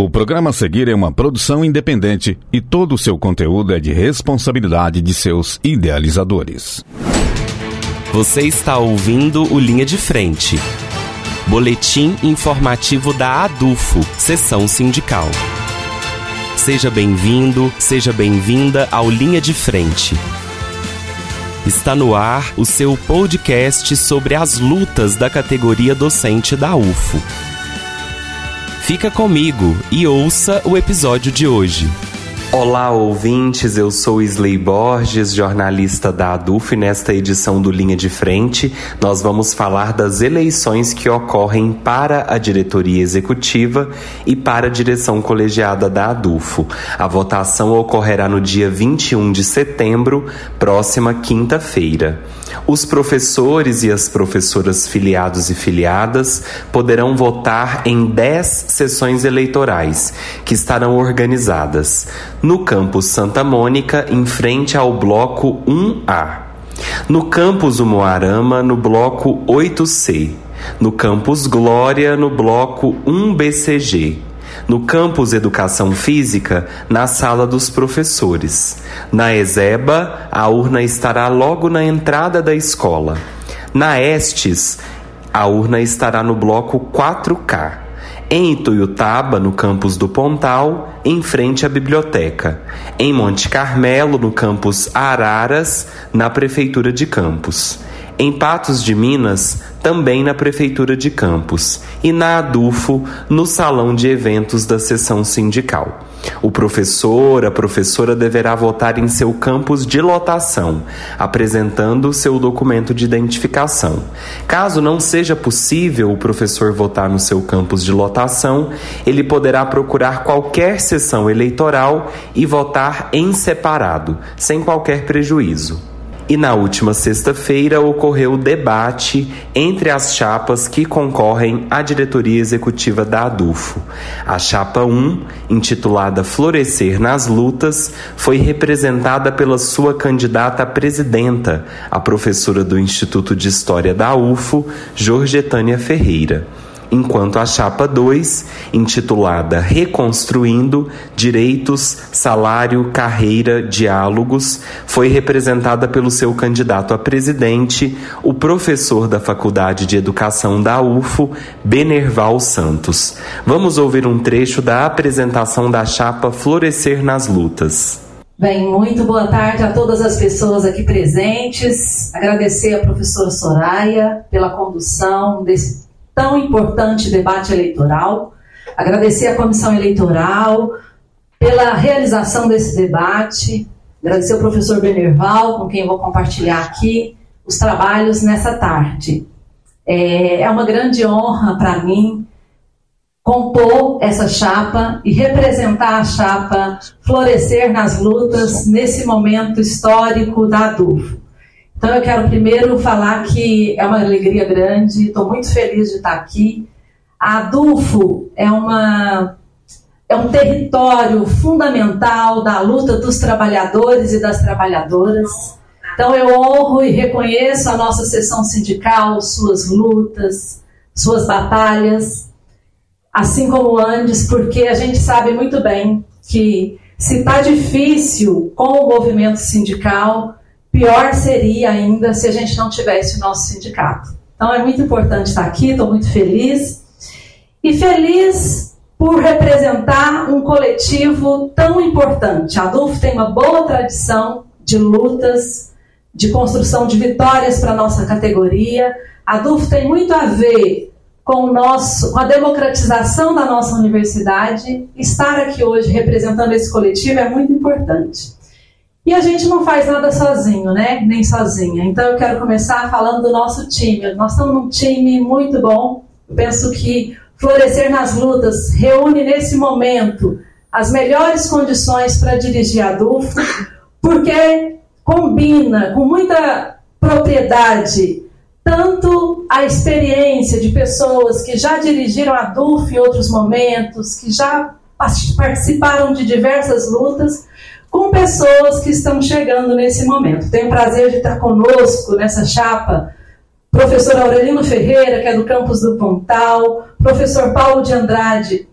O programa a seguir é uma produção independente e todo o seu conteúdo é de responsabilidade de seus idealizadores. Você está ouvindo o Linha de Frente. Boletim informativo da ADUFO, Sessão Sindical. Seja bem-vindo, seja bem-vinda ao Linha de Frente. Está no ar o seu podcast sobre as lutas da categoria docente da UFO. Fica comigo e ouça o episódio de hoje. Olá, ouvintes. Eu sou Isley Borges, jornalista da ADUF. Nesta edição do Linha de Frente, nós vamos falar das eleições que ocorrem para a diretoria executiva e para a direção colegiada da ADUFO. A votação ocorrerá no dia 21 de setembro, próxima quinta-feira. Os professores e as professoras filiados e filiadas poderão votar em 10 sessões eleitorais, que estarão organizadas no campus Santa Mônica, em frente ao bloco 1A. No campus Umuarama, no bloco 8C. No campus Glória, no bloco 1BCG. No campus Educação Física, na sala dos professores. Na Ezeba, a urna estará logo na entrada da escola. Na Estes, a urna estará no bloco 4K em Ituiutaba, no campus do Pontal, em frente à biblioteca, em Monte Carmelo, no campus Araras, na prefeitura de Campos, em Patos de Minas, também na prefeitura de Campos, e na Adufo, no salão de eventos da seção sindical. O professor, a professora deverá votar em seu campus de lotação, apresentando seu documento de identificação. Caso não seja possível o professor votar no seu campus de lotação, ele poderá procurar qualquer sessão eleitoral e votar em separado, sem qualquer prejuízo. E na última sexta-feira ocorreu o debate entre as chapas que concorrem à diretoria executiva da ADUFO. A chapa 1, intitulada Florescer nas Lutas, foi representada pela sua candidata a presidenta, a professora do Instituto de História da UFO, Jorgetânia Ferreira enquanto a chapa 2, intitulada Reconstruindo Direitos, Salário, Carreira, Diálogos, foi representada pelo seu candidato a presidente, o professor da Faculdade de Educação da UFO, Benerval Santos. Vamos ouvir um trecho da apresentação da chapa Florescer nas Lutas. Bem, muito boa tarde a todas as pessoas aqui presentes. Agradecer à professora Soraya pela condução desse tão importante debate eleitoral. Agradecer à comissão eleitoral pela realização desse debate. Agradecer ao professor Benerval, com quem vou compartilhar aqui os trabalhos nessa tarde. É, é uma grande honra para mim compor essa chapa e representar a chapa florescer nas lutas nesse momento histórico da DUF. Então eu quero primeiro falar que é uma alegria grande, estou muito feliz de estar aqui. A Adulfo é, uma, é um território fundamental da luta dos trabalhadores e das trabalhadoras. Então eu honro e reconheço a nossa sessão sindical, suas lutas, suas batalhas, assim como antes, porque a gente sabe muito bem que se está difícil com o movimento sindical, Pior seria ainda se a gente não tivesse o nosso sindicato. Então é muito importante estar aqui, estou muito feliz. E feliz por representar um coletivo tão importante. A Adolfo tem uma boa tradição de lutas, de construção de vitórias para a nossa categoria. A Adolfo tem muito a ver com, o nosso, com a democratização da nossa universidade. Estar aqui hoje representando esse coletivo é muito importante. E a gente não faz nada sozinho, né? Nem sozinha. Então eu quero começar falando do nosso time. Nós estamos num time muito bom. Eu penso que Florescer nas Lutas reúne nesse momento as melhores condições para dirigir a DUF, porque combina com muita propriedade tanto a experiência de pessoas que já dirigiram a DUF em outros momentos, que já participaram de diversas lutas, com pessoas que estão chegando nesse momento. Tenho o prazer de estar conosco nessa chapa professor Aurelino Ferreira, que é do campus do Pontal, professor Paulo de Andrade,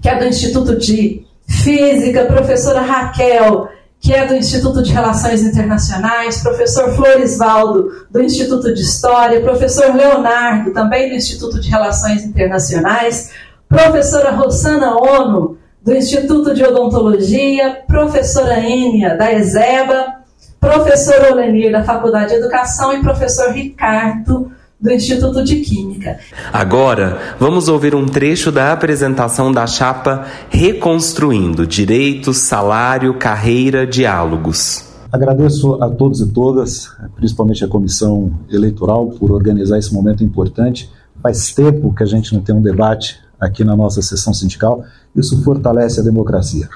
que é do Instituto de Física, professora Raquel, que é do Instituto de Relações Internacionais, professor Florisvaldo, do Instituto de História, professor Leonardo, também do Instituto de Relações Internacionais, professora Rosana Ono, do Instituto de Odontologia, professora Enia, da ESEBA, professor Olenir, da Faculdade de Educação, e professor Ricardo, do Instituto de Química. Agora, vamos ouvir um trecho da apresentação da chapa Reconstruindo Direitos, Salário, Carreira, Diálogos. Agradeço a todos e todas, principalmente a comissão eleitoral, por organizar esse momento importante. Faz tempo que a gente não tem um debate aqui na nossa sessão sindical, isso fortalece a democracia.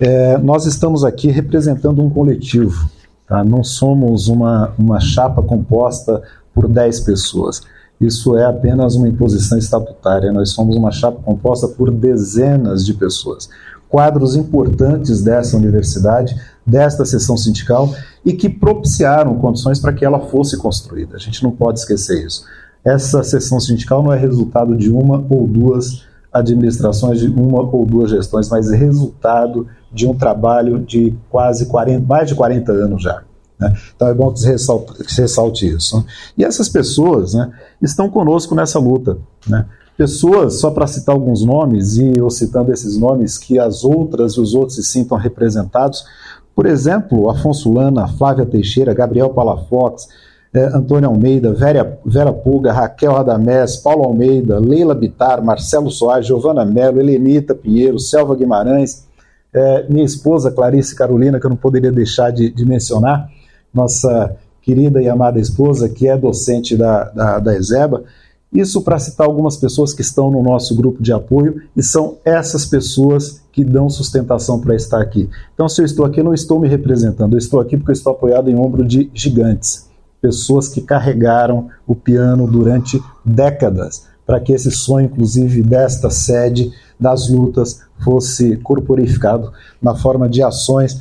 É, nós estamos aqui representando um coletivo, tá? não somos uma, uma chapa composta por 10 pessoas. Isso é apenas uma imposição estatutária. Nós somos uma chapa composta por dezenas de pessoas. Quadros importantes dessa universidade, desta sessão sindical e que propiciaram condições para que ela fosse construída. A gente não pode esquecer isso. Essa sessão sindical não é resultado de uma ou duas administrações, de uma ou duas gestões, mas é resultado de um trabalho de quase 40, mais de 40 anos já. Né? Então é bom que se ressalte, que se ressalte isso. Né? E essas pessoas né, estão conosco nessa luta. Né? Pessoas, só para citar alguns nomes, e eu citando esses nomes, que as outras e os outros se sintam representados, por exemplo, Afonso Lana, Flávia Teixeira, Gabriel Palafox, Antônio Almeida, Vera, Vera Pulga, Raquel Radamés, Paulo Almeida, Leila Bitar, Marcelo Soares, Giovana Mello, Helenita Pinheiro, Selva Guimarães, eh, minha esposa Clarice Carolina, que eu não poderia deixar de, de mencionar, nossa querida e amada esposa, que é docente da, da, da ESEBA. Isso para citar algumas pessoas que estão no nosso grupo de apoio e são essas pessoas que dão sustentação para estar aqui. Então, se eu estou aqui, não estou me representando, eu estou aqui porque eu estou apoiado em ombro de gigantes, pessoas que carregaram o piano durante décadas para que esse sonho, inclusive, desta sede das lutas fosse corporificado na forma de ações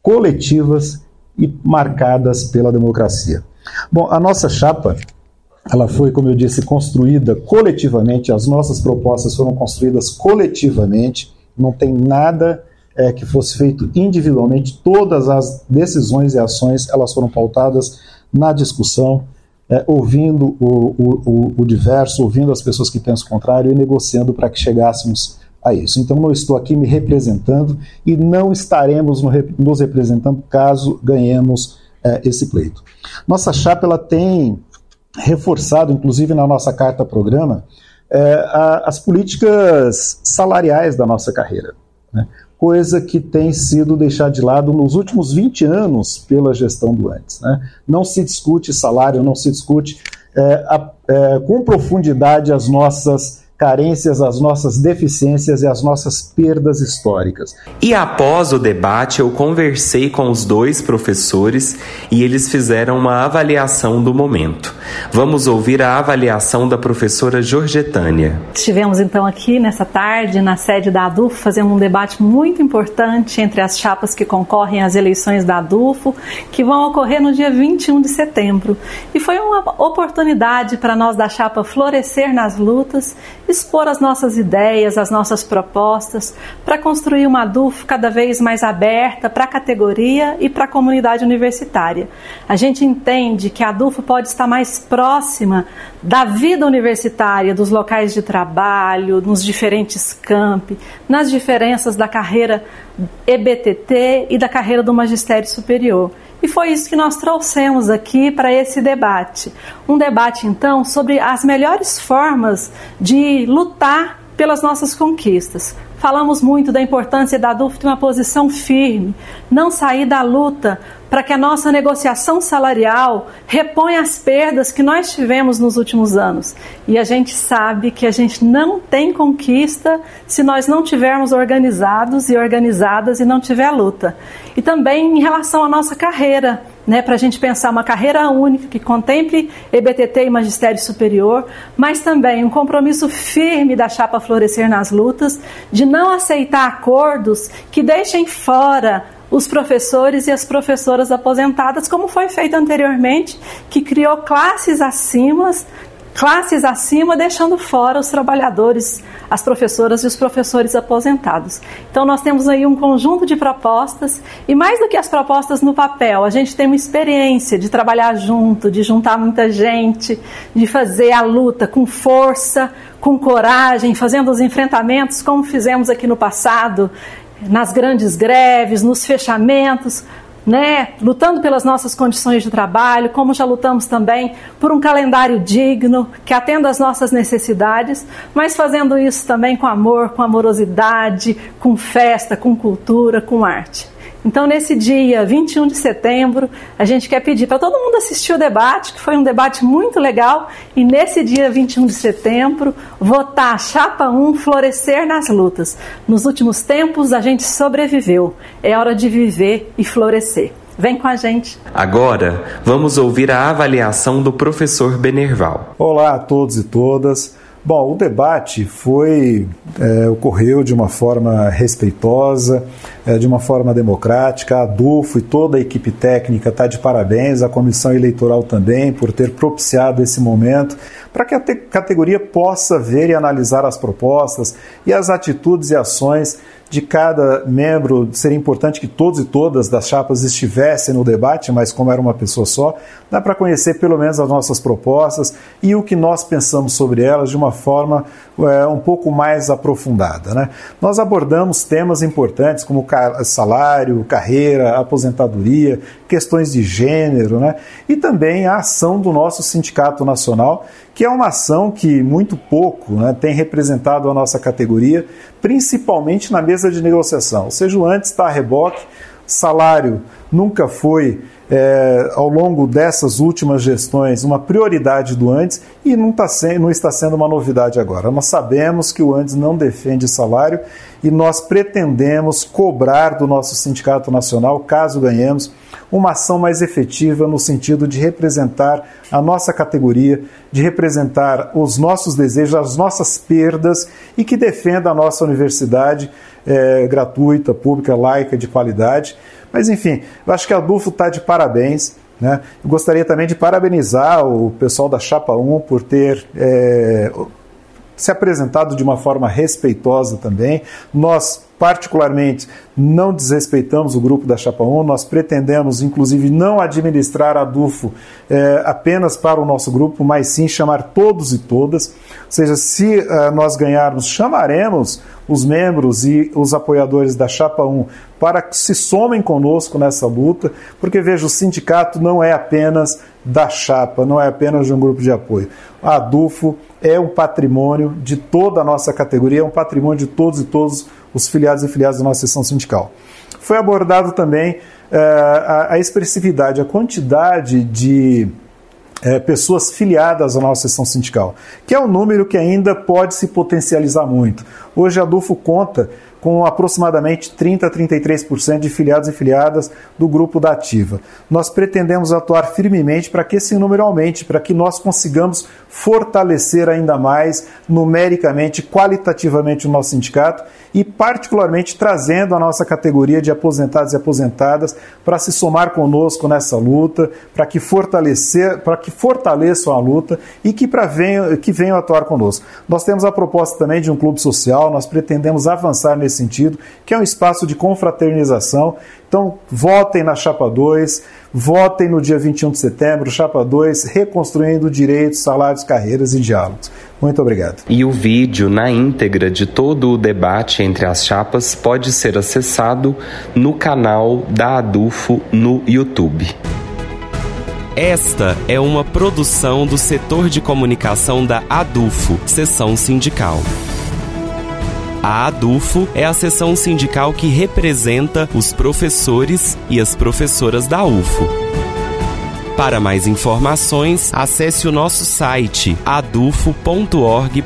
coletivas e marcadas pela democracia. Bom, a nossa chapa, ela foi, como eu disse, construída coletivamente, as nossas propostas foram construídas coletivamente, não tem nada é, que fosse feito individualmente, todas as decisões e ações elas foram pautadas na discussão, é, ouvindo o, o, o, diverso, ouvindo as pessoas que pensam o contrário e negociando para que chegássemos a isso. Então, não estou aqui me representando e não estaremos nos representando caso ganhemos é, esse pleito. Nossa chapa ela tem reforçado, inclusive na nossa carta-programa, é, as políticas salariais da nossa carreira. Né? Coisa que tem sido deixada de lado nos últimos 20 anos pela gestão do antes. Né? Não se discute salário, não se discute é, a, é, com profundidade as nossas carências, as nossas deficiências e as nossas perdas históricas. E após o debate, eu conversei com os dois professores e eles fizeram uma avaliação do momento. Vamos ouvir a avaliação da professora Jorgetânia. Estivemos então aqui nessa tarde na sede da ADUFO fazendo um debate muito importante entre as chapas que concorrem às eleições da ADUFO, que vão ocorrer no dia 21 de setembro. E foi uma oportunidade para nós da chapa florescer nas lutas expor as nossas ideias, as nossas propostas, para construir uma ADUF cada vez mais aberta para a categoria e para a comunidade universitária. A gente entende que a ADUF pode estar mais próxima da vida universitária, dos locais de trabalho, nos diferentes campi, nas diferenças da carreira EBTT e da carreira do magistério superior. E foi isso que nós trouxemos aqui para esse debate. Um debate, então, sobre as melhores formas de lutar pelas nossas conquistas. Falamos muito da importância da DUF ter uma posição firme, não sair da luta para que a nossa negociação salarial reponha as perdas que nós tivemos nos últimos anos. E a gente sabe que a gente não tem conquista se nós não tivermos organizados e organizadas e não tiver luta. E também em relação à nossa carreira, né, para a gente pensar uma carreira única que contemple EBTT e magistério superior, mas também um compromisso firme da chapa florescer nas lutas, de não aceitar acordos que deixem fora os professores e as professoras aposentadas, como foi feito anteriormente, que criou classes acima classes acima, deixando fora os trabalhadores, as professoras e os professores aposentados. Então, nós temos aí um conjunto de propostas, e mais do que as propostas no papel, a gente tem uma experiência de trabalhar junto, de juntar muita gente, de fazer a luta com força, com coragem, fazendo os enfrentamentos como fizemos aqui no passado, nas grandes greves, nos fechamentos, né, lutando pelas nossas condições de trabalho, como já lutamos também por um calendário digno que atenda às nossas necessidades, mas fazendo isso também com amor, com amorosidade, com festa, com cultura, com arte. Então, nesse dia 21 de setembro, a gente quer pedir para todo mundo assistir o debate, que foi um debate muito legal, e nesse dia 21 de setembro, votar a Chapa 1 florescer nas lutas. Nos últimos tempos, a gente sobreviveu. É hora de viver e florescer. Vem com a gente. Agora, vamos ouvir a avaliação do professor Benerval. Olá a todos e todas. Bom, o debate foi é, ocorreu de uma forma respeitosa, é, de uma forma democrática. A Adolfo e toda a equipe técnica está de parabéns, a comissão eleitoral também, por ter propiciado esse momento para que a categoria possa ver e analisar as propostas e as atitudes e ações de cada membro, seria importante que todos e todas das chapas estivessem no debate, mas como era uma pessoa só, dá para conhecer pelo menos as nossas propostas e o que nós pensamos sobre elas de uma forma é, um pouco mais aprofundada. Né? Nós abordamos temas importantes como salário, carreira, aposentadoria, questões de gênero né? e também a ação do nosso Sindicato Nacional, que é uma ação que muito pouco né, tem representado a nossa categoria, principalmente na mesa de negociação. O antes está a reboque, salário nunca foi é, ao longo dessas últimas gestões uma prioridade do antes e não, tá não está sendo uma novidade agora. Nós sabemos que o antes não defende salário e nós pretendemos cobrar do nosso Sindicato Nacional, caso ganhemos, uma ação mais efetiva no sentido de representar a nossa categoria, de representar os nossos desejos, as nossas perdas e que defenda a nossa universidade é, gratuita, pública, laica, de qualidade. Mas enfim, eu acho que a Adulfo está de parabéns. Né? Eu gostaria também de parabenizar o pessoal da Chapa 1 por ter é, se apresentado de uma forma respeitosa também. Nós particularmente não desrespeitamos o grupo da Chapa 1, nós pretendemos inclusive não administrar a DUFO é, apenas para o nosso grupo, mas sim chamar todos e todas. Ou seja, se uh, nós ganharmos, chamaremos os membros e os apoiadores da Chapa 1 para que se somem conosco nessa luta, porque veja, o sindicato não é apenas da chapa, não é apenas de um grupo de apoio. A DUFO é um patrimônio de toda a nossa categoria, é um patrimônio de todos e todos os filiados e filiadas da nossa seção sindical. Foi abordado também uh, a, a, expressividade, a quantidade de uh, pessoas filiadas à nossa seção sindical, que é um número que ainda pode se potencializar muito. Hoje a DUFO conta com aproximadamente 30 a 33% de filiados e filiadas do grupo da Ativa. Nós pretendemos atuar firmemente para que esse número aumente, para que nós consigamos fortalecer ainda mais numericamente, qualitativamente o nosso sindicato e particularmente trazendo a nossa categoria de aposentados e aposentadas para se somar conosco nessa luta, para que fortalecer, para que fortaleçam a luta e que para venham, que venham atuar conosco. Nós temos a proposta também de um clube social, nós pretendemos avançar nesse sentido, que é um espaço de confraternização. Então, votem na Chapa 2, votem no dia 21 de setembro, Chapa 2, reconstruindo direitos, salários, carreiras e diálogos. Muito obrigado. E o vídeo na íntegra de todo o debate entre as chapas pode ser acessado no canal da Adufo no YouTube. Esta é uma produção do setor de comunicação da ADUFO, seção sindical. A ADUFO é a seção sindical que representa os professores e as professoras da UFO. Para mais informações, acesse o nosso site adufo.org.br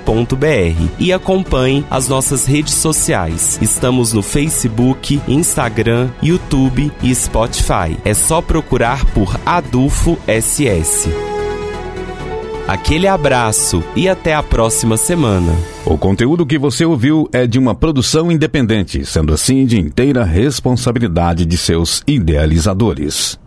e acompanhe as nossas redes sociais. Estamos no Facebook, Instagram, YouTube e Spotify. É só procurar por Adufo SS. Aquele abraço e até a próxima semana. O conteúdo que você ouviu é de uma produção independente, sendo assim de inteira responsabilidade de seus idealizadores.